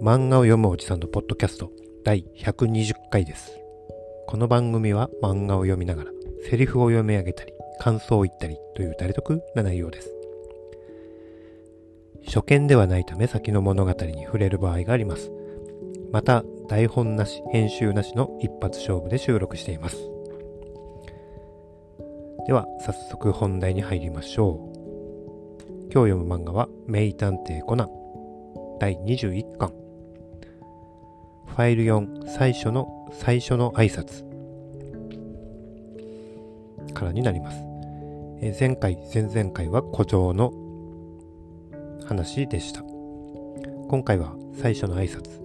漫画を読むおじさんのポッドキャスト第120回です。この番組は漫画を読みながらセリフを読み上げたり感想を言ったりという誰得な内容です。初見ではないため先の物語に触れる場合があります。また台本なし編集なしの一発勝負で収録しています。では早速本題に入りましょう。今日読む漫画は名探偵コナン第21巻ファイル4最初の最初の挨拶からになります。え前回前々回は古城の話でした。今回は最初の挨拶。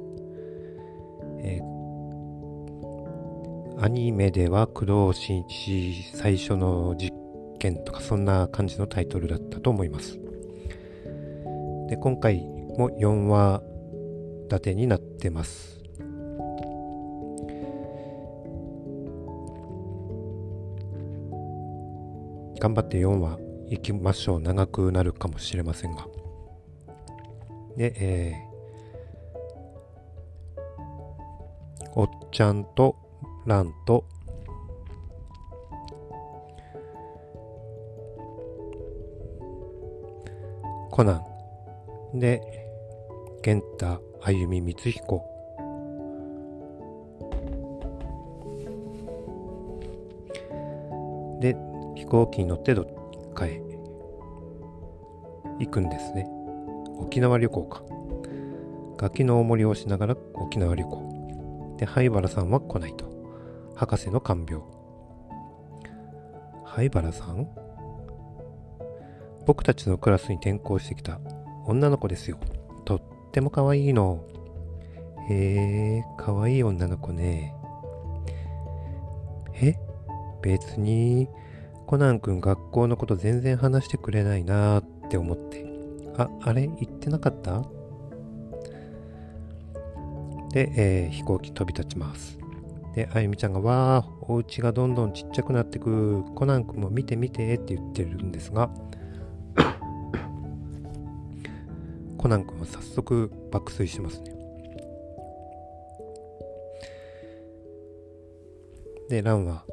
えーアニメでは工藤新一最初の実験とかそんな感じのタイトルだったと思います。で今回も4話立てになってます。頑張って4話行きましょう。長くなるかもしれませんが。で、えー、おっちゃんとランとコナンで玄太歩み光彦飛行機に乗ってどっかへ行くんですね。沖縄旅行か。ガキのおもりをしながら沖縄旅行。で灰原さんは来ないと。博士の看病。灰原さん？僕たちのクラスに転校してきた。女の子ですよ。とっても可愛いの。へえ可愛い女の子ね。え？別に。コナン君学校のこと全然話してくれないなーって思って。ああれ？言ってなかった？で、えー飛行機飛び立ちます。であゆみちゃんがわーお家がどんどんちっちゃくなってく。コナン君も見て見てって言ってるんですが。コナン君は早速爆睡してますね。でランは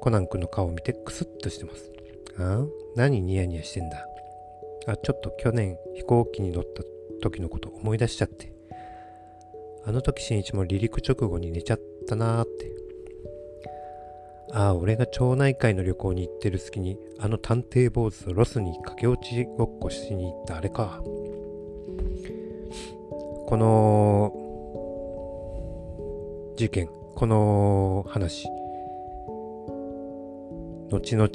コナン君の顔を見てクスッとしてます。あ？何ニヤニヤしてんだ？あちょっと去年飛行機に乗った時のこと思い出しちゃって。あの時新一も離陸直後に寝ちゃったなーって。ああ俺が町内会の旅行に行ってる隙にあの探偵坊主とロスに駆け落ちごっこしに行ったあれか。この事件この話。後々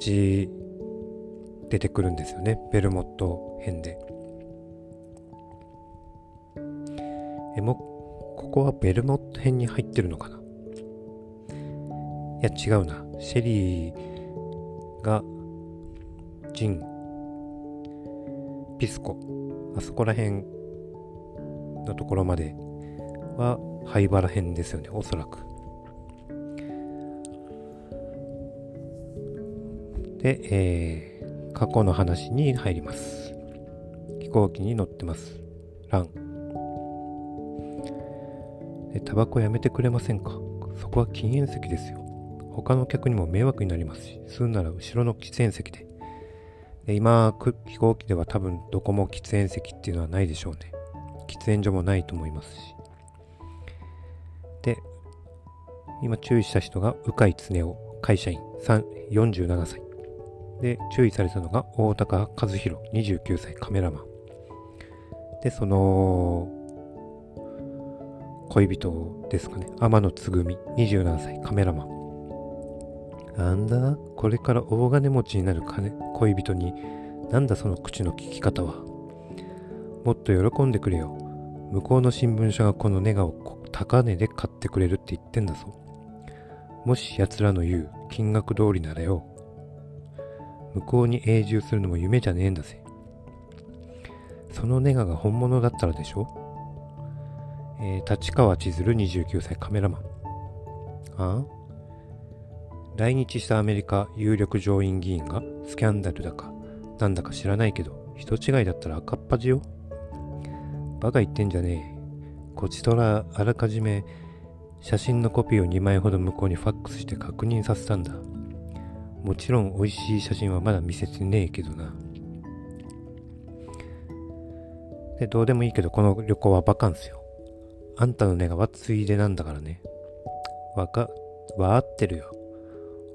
出てくるんですよね。ベルモット編で。えもここはベルモット編に入ってるのかな？いや違うな。シェリーがジンピスコ。あそこら辺のところまでは灰原編ですよねおそらく。で、えー過去の話に入ります。飛行機に乗ってます。ラン。タバコやめてくれませんか？そこは禁煙席ですよ。他の客にも迷惑になりますし吸うなら後ろの喫煙席で。で今飛行機では多分どこも喫煙席っていうのはないでしょうね。喫煙所もないと思いますし。で今注意した人が鵜飼恒夫会社員。47歳。で注意されたのが大高和弘29歳カメラマン。でその恋人ですかね。天野つぐみ27歳カメラマン。なんだ？これから大金持ちになる金恋人になんだその口の利き方は？もっと喜んでくれよ。向こうの新聞社がこのネガを高値で買ってくれるって言ってんだぞ。もし奴らの言う金額通りならよ。向こうに永住するのも夢じゃねえんだぜ。そのネガが本物だったらでしょ？えー立川千鶴29歳カメラマン。ああ？来日したアメリカ有力上院議員がスキャンダルだかなんだか知らないけど人違いだったら赤っ端よ。バカ言ってんじゃねえ。こちとらあらかじめ写真のコピーを2枚ほど向こうにファックスして確認させたんだ。もちろん美味しい写真はまだ見せてねえけどな。で、どうでもいいけど、この旅行はバカンスよ。あんたの願はついでなんだからね。わか、わあってるよ。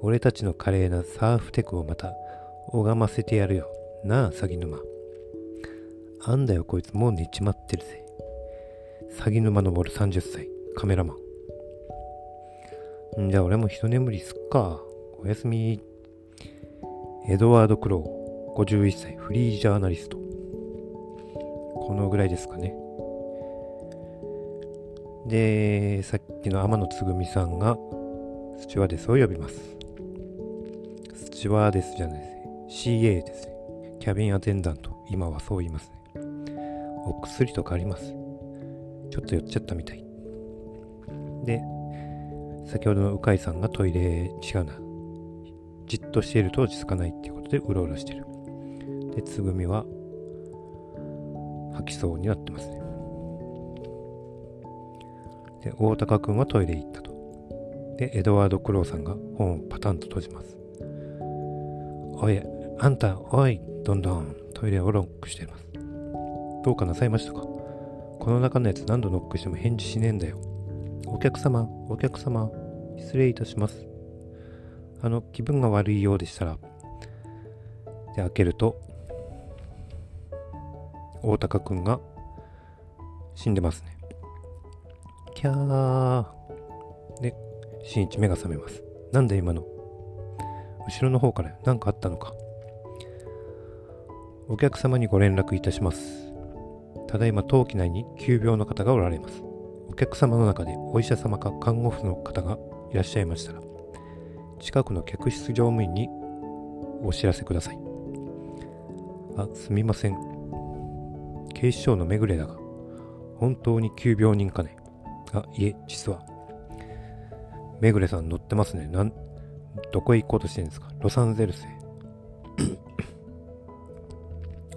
俺たちの華麗なサーフテクをまた拝ませてやるよ。なあ、詐欺沼。あんだよ、こいつもう寝ちまってるぜ。詐欺沼登る30歳、カメラマン。ん？じゃあ俺も一眠りすっか。おやすみ。エドワード・クロー、51歳、フリージャーナリスト。このぐらいですかね。で、さっきの天野つぐみさんがスチュワーデスを呼びます。スチュワーデスじゃないですね。CA ですね。キャビンアテンダント。今はそう言いますね。お薬とかあります。ちょっと寄っちゃったみたい。で、先ほどの鵜飼さんがトイレ違うな。じっとしていると落ち着かないっていうことでうろうろしてる。で、つぐみは吐きそうになってますね。で、大高くんはトイレ行ったと。で、エドワード・クローさんが本をパタンと閉じます。おい、あんた、おい、どんどんトイレをロックしています。どうかなさいましたか？この中のやつ何度ノックしても返事しねえんだよ。お客様、お客様、失礼いたします。あの、気分が悪いようでしたら、で、開けると、大高くんが死んでますね。キャー。で、新一目が覚めます。なんで今の後ろの方から何かあったのか。お客様にご連絡いたします。ただいま当機内に急病の方がおられます。お客様の中でお医者様か看護婦の方がいらっしゃいましたら、近くの客室乗務員にお知らせください。あ、すみません。警視庁のめぐれだが、本当に急病人かね。あ、いえ、実は。めぐれさん乗ってますね。なん、どこへ行こうとしてるんですか？ロサンゼルスへ。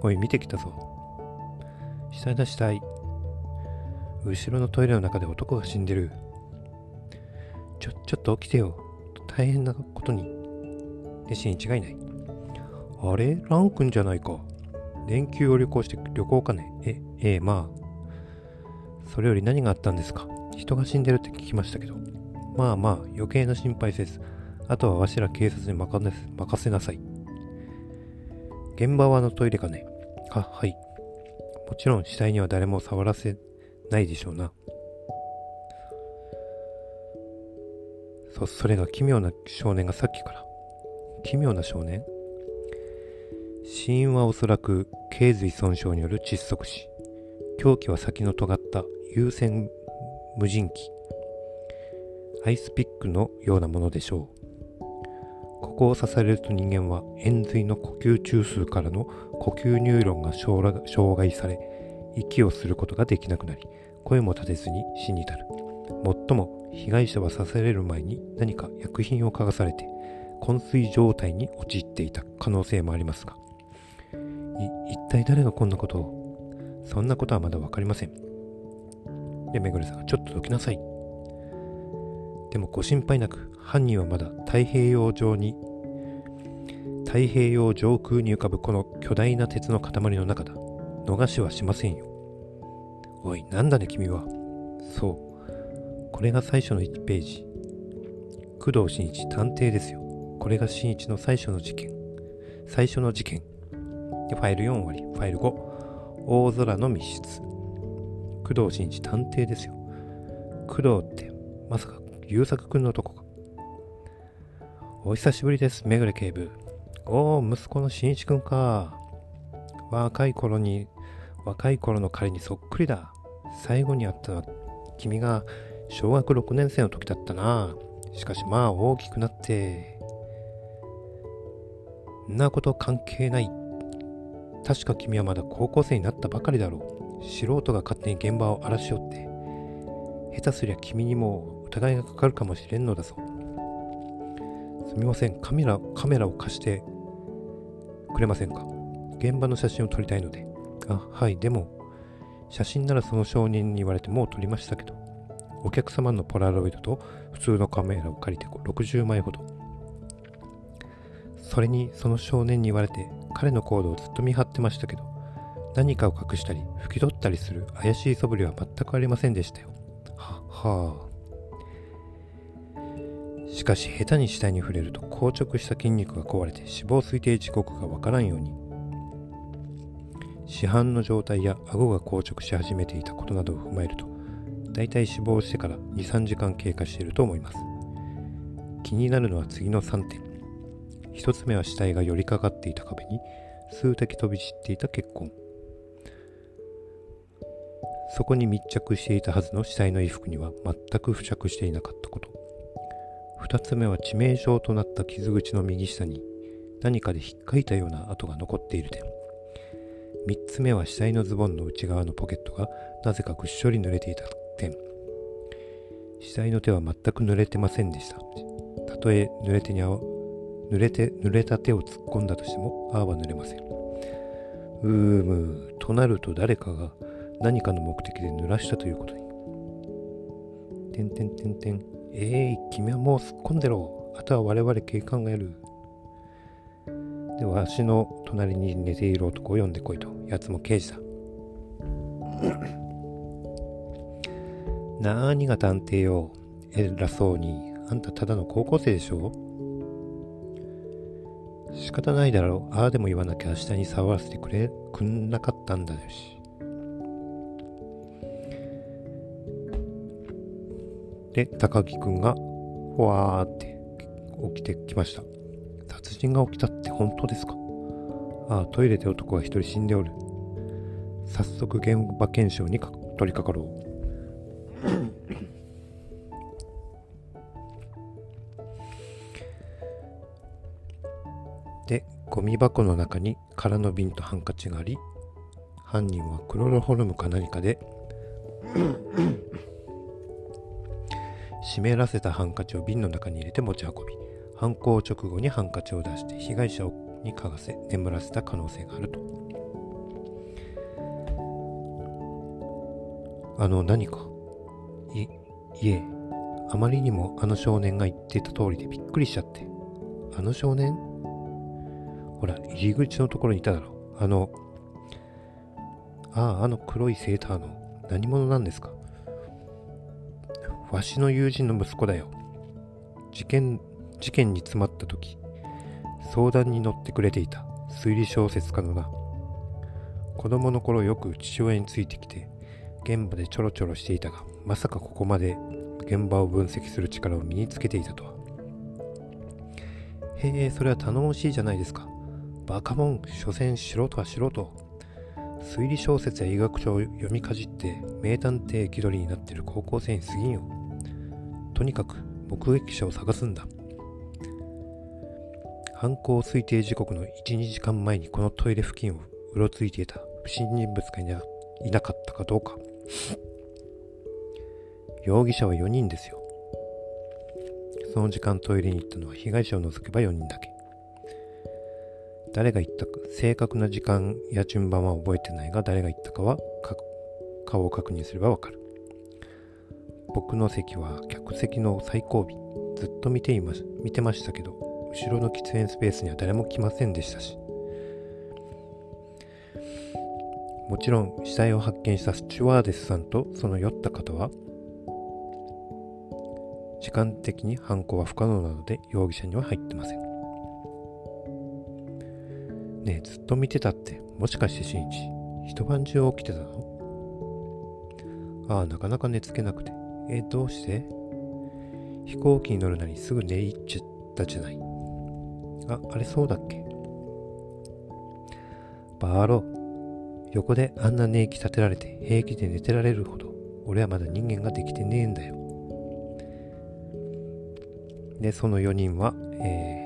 おい、見てきたぞ。下いだ死体。後ろのトイレの中で男が死んでる。ちょ、ちょっと起きてよ。大変なことに。で、死に違いない。あれ？ラン君じゃないか。連休を旅行して旅行かね？え、ええ、まあ。それより何があったんですか？人が死んでるって聞きましたけど。まあまあ、余計な心配せず、あとはわしら警察に任せなさい。現場はあのトイレかね？あ、はい。もちろん死体には誰も触らせないでしょうな。そ、それが奇妙な少年がさっきから。奇妙な少年？死因はおそらく頸髄損傷による窒息死。凶器は先の尖った有線無人機。アイスピックのようなものでしょう。ここを刺されると人間は円髄の呼吸中枢からの呼吸ニューロンが障害され息をすることができなくなり声も立てずに死に至る。もっとも被害者は刺される前に何か薬品を嗅がされて昏睡状態に陥っていた可能性もありますが一体誰がこんなことを？そんなことはまだ分かりません。で、めぐるさんがちょっとどきなさい。でもご心配なく、犯人はまだ太平洋上に、太平洋上空に浮かぶこの巨大な鉄の塊の中だ。逃しはしませんよ。おい、なんだね君は。そう。これが最初の1ページ。工藤新一探偵ですよ。これが新一の最初の事件。最初の事件。で、ファイル4終わり。ファイル5。大空の密室。工藤新一探偵ですよ。工藤って、まさか優作くんのとこか。お久しぶりです、めぐれ警部。おお、息子の新一くんか。若い頃に、若い頃の彼にそっくりだ。最後に会ったのは、君が小学6年生の時だったな。しかしまあ大きくなって、んなこと関係ない確か君はまだ高校生になったばかりだろう。素人が勝手に現場を荒らしよって。下手すりゃ君にも疑いがかかるかもしれんのだぞ。すみません、カメラ、カメラを貸してくれませんか？現場の写真を撮りたいので。あ、はい、でも、写真ならその少年に言われてもう撮りましたけど、お客様のポラロイドと普通のカメラを借りて60枚ほど。それにその少年に言われて彼の行動をずっと見張ってましたけど、何かを隠したり拭き取ったりする怪しい素振りは全くありませんでしたよ。は、はあ。しかし下手に死体に触れると硬直した筋肉が壊れて死亡推定時刻がわからんように市販の状態や顎が硬直し始めていたことなどを踏まえると大体死亡してから23時間経過していると思います。気になるのは次の3点。1つ目は死体が寄りかかっていた壁に数滴飛び散っていた血痕。そこに密着していたはずの死体の衣服には全く付着していなかったこと。2つ目は致命傷となった傷口の右下に何かで引っかいたような跡が残っている点。3つ目は死体のズボンの内側のポケットがなぜかぐっしょり濡れていた。死体の手は全く濡れてませんでしたたとえ濡れてにあ濡れて濡れた手を突っ込んだとしてもああは濡れませんうーむとなると誰かが何かの目的で濡らしたということにてんてんてんてんえい、君はもう突っ込んでろ。あとは我々警官がやる。で、わしの隣に寝ている男を呼んでこいと。奴も刑事だ。なーにが探偵よ。偉そうに。あんたただの高校生でしょ？仕方ないだろう。ああでも言わなきゃ明日に触らせてくれ、くんなかったんだよし。で、高木くんが、ふわーって起きてきました。殺人が起きたって本当ですか？ああ、トイレで男が一人死んでおる。早速現場検証に取り掛かろう。で、ゴミ箱の中に空の瓶とハンカチがあり、犯人はクロロホルムか何かで湿らせたハンカチを瓶の中に入れて持ち運び犯行直後にハンカチを出して被害者に嗅がせ眠らせた可能性があると。あの何かいいえあまりにもあの少年が言ってた通りでびっくりしちゃって。あの少年？ほら入り口のところにいただろあのあああの黒いセーターの何者なんですか？わしの友人の息子だよ。事件、事件に詰まった時、相談に乗ってくれていた推理小説家のな。子供の頃よく父親についてきて、現場でちょろちょろしていたが、まさかここまで現場を分析する力を身につけていたとは。へえ、それは頼もしいじゃないですか。バカモン、所詮素人は素人。推理小説や医学書を読みかじって名探偵気取りになってる高校生に過ぎんよ。とにかく目撃者を探すんだ。犯行推定時刻の1、2時間前にこのトイレ付近をうろついていた不審人物がいないなかったかどうか。容疑者は4人ですよ。その時間トイレに行ったのは被害者を除けば4人だけ。誰が言ったか、正確な時間や順番は覚えてないが、誰が言ったかは顔を確認すればわかる。僕の席は客席の最後尾、ずっと見ていま見てましたけど、後ろの喫煙スペースには誰も来ませんでしたし。もちろん死体を発見したスチュワーデスさんとその酔った方は時間的に犯行は不可能なので容疑者には入ってません。ねえ、ずっと見てたって、もしかして新一、一晩中起きてたの？ああ、なかなか寝つけなくて。え、どうして？飛行機に乗るなりすぐ寝入っちゃったじゃない。あ、あれそうだっけ？バーロ横であんな寝息立てられて平気で寝てられるほど俺はまだ人間ができてねえんだよ。で、その4人は、えー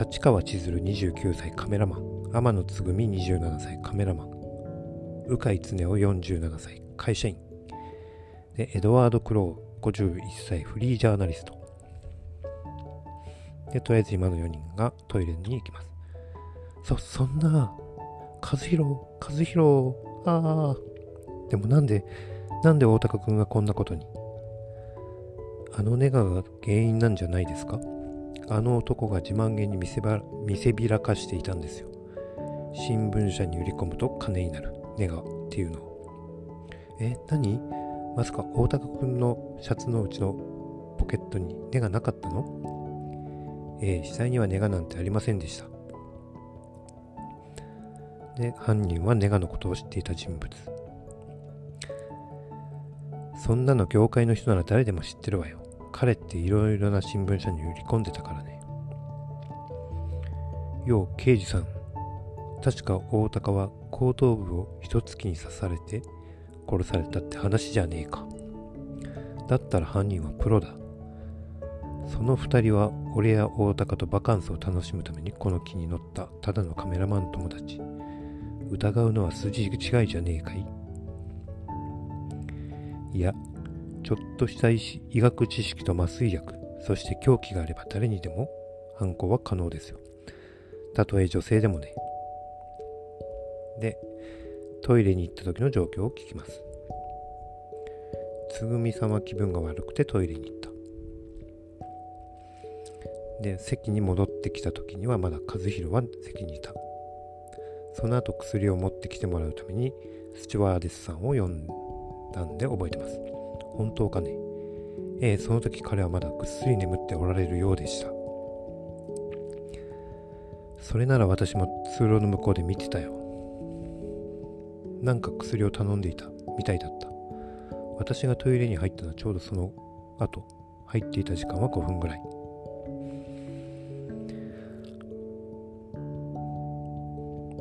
立川千鶴29歳カメラマン。天野つぐみ27歳カメラマン。鵜飼恒夫47歳会社員。でエドワード・クロー51歳フリージャーナリスト。でとりあえず今の4人がトイレに行きます。そそんな和弘和弘ああでもなんで、なんで大高くんがこんなことに？あのネガが原因なんじゃないですか？あの男が自慢げに見せば見せびらかしていたんですよ。新聞社に売り込むと金になるネガっていうの。え、何？まさか大高くんのシャツのうちのポケットにネガなかったの？ええ、死体にはネガなんてありませんでした。で、犯人はネガのことを知っていた人物。そんなの業界の人なら誰でも知ってるわよ。彼っていろいろな新聞社に売り込んでたからね。よう、刑事さん。確か大高は後頭部を一突きに刺されて殺されたって話じゃねえか。だったら犯人はプロだ。その二人は俺や大高とバカンスを楽しむためにこの木に乗ったただのカメラマン友達。疑うのは筋違いじゃねえかい?いや、ちょっとした医医学知識と麻酔薬、そして凶器があれば誰にでも犯行は可能ですよ。たとえ女性でもね。で、トイレに行った時の状況を聞きます。つぐみさんは気分が悪くてトイレに行った。で、席に戻ってきた時にはまだ和弘は席にいた。その後薬を持ってきてもらうためにスチュワーデスさんを呼んだんで覚えてます。本当かね？ええ、その時彼はまだぐっすり眠っておられるようでした。それなら私も通路の向こうで見てたよ。なんか薬を頼んでいたみたいだった。私がトイレに入ったのはちょうどその後、入っていた時間は5分ぐらい。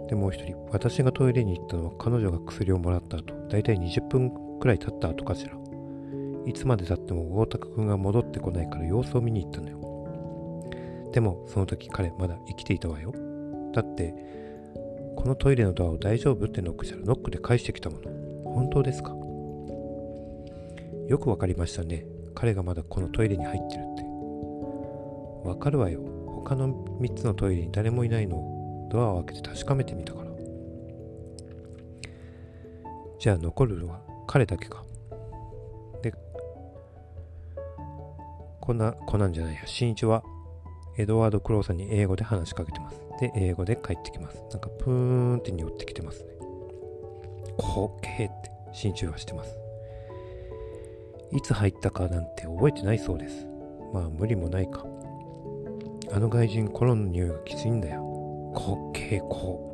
でもう一人、私がトイレに行ったのは彼女が薬をもらった後、だいたい20分くらい経った後かしら。いつまでたっても大高くんが戻ってこないから様子を見に行ったのよ。でも、その時彼まだ生きていたわよ。だって、このトイレのドアを大丈夫ってノックしたらノックで返してきたもの。本当ですか？よくわかりましたね。彼がまだこのトイレに入ってるって。わかるわよ。他の3つのトイレに誰もいないのをドアを開けて確かめてみたから。じゃあ残るのは彼だけか。こんな、こんなんじゃないや。新一はエドワード・クローさんに英語で話しかけてます。で、英語で帰ってきます。なんかプーンって匂ってきてますね。こけーって新一はしてます。いつ入ったかなんて覚えてないそうです。まあ無理もないか。あの外人コロンの匂いがきついんだよ。こけーこ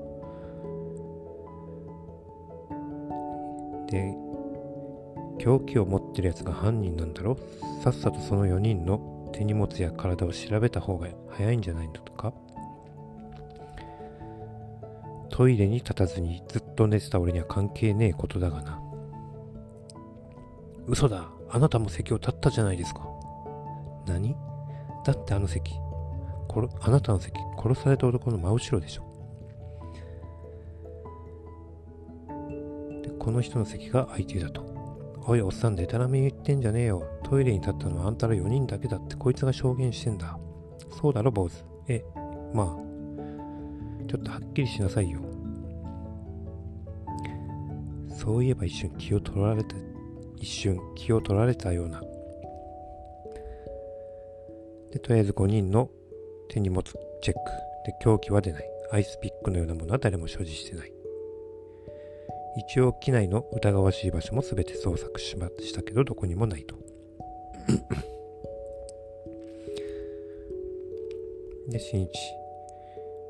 で、凶器を持ってるやつが犯人なんだろ？さっさとその4人の手荷物や体を調べた方が早いんじゃないのとか？トイレに立たずにずっと寝てた俺には関係ねえことだがな。嘘だあなたも席を立ったじゃないですか。何？だってあの席、あなたの席、殺された男の真後ろでしょ。で、この人の席が空いていたと。おい、おっさん、でたらめ言ってんじゃねえよ。トイレに立ったのはあんたら4人だけだってこいつが証言してんだ。そうだろ、坊主。え、まあ、ちょっとはっきりしなさいよ。そういえば一瞬気を取られた、一瞬気を取られたような。で、とりあえず5人の手荷物チェック。で、凶器は出ない。アイスピックのようなものは誰も所持してない。一応機内の疑わしい場所も全て捜索しましたけどどこにもないと。で、新一。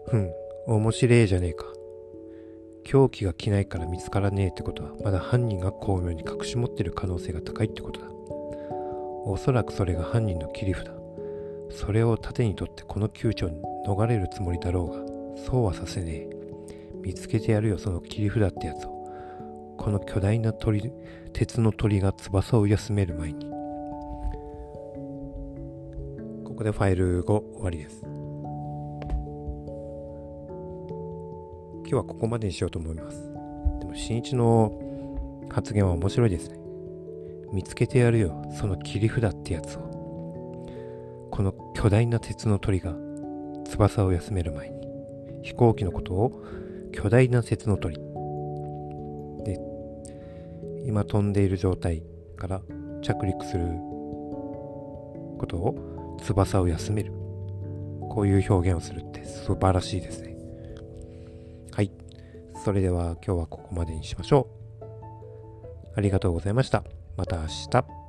ふん、面白えじゃねえか。凶器が着ないから見つからねえってことは、まだ犯人が巧妙に隠し持ってる可能性が高いってことだ。おそらくそれが犯人の切り札。それを盾にとってこの窮地を逃れるつもりだろうが、そうはさせねえ。見つけてやるよ、その切り札ってやつを。この巨大な鳥、鉄の鳥が翼を休める前に。ここでファイル5終わりです。今日はここまでにしようと思います。でも、新一の発言は面白いですね。見つけてやるよ、その切り札ってやつを。この巨大な鉄の鳥が翼を休める前に、飛行機のことを巨大な鉄の鳥。今飛んでいる状態から着陸することを翼を休める。こういう表現をするって素晴らしいですね。はい。それでは今日はここまでにしましょう。ありがとうございました。また明日。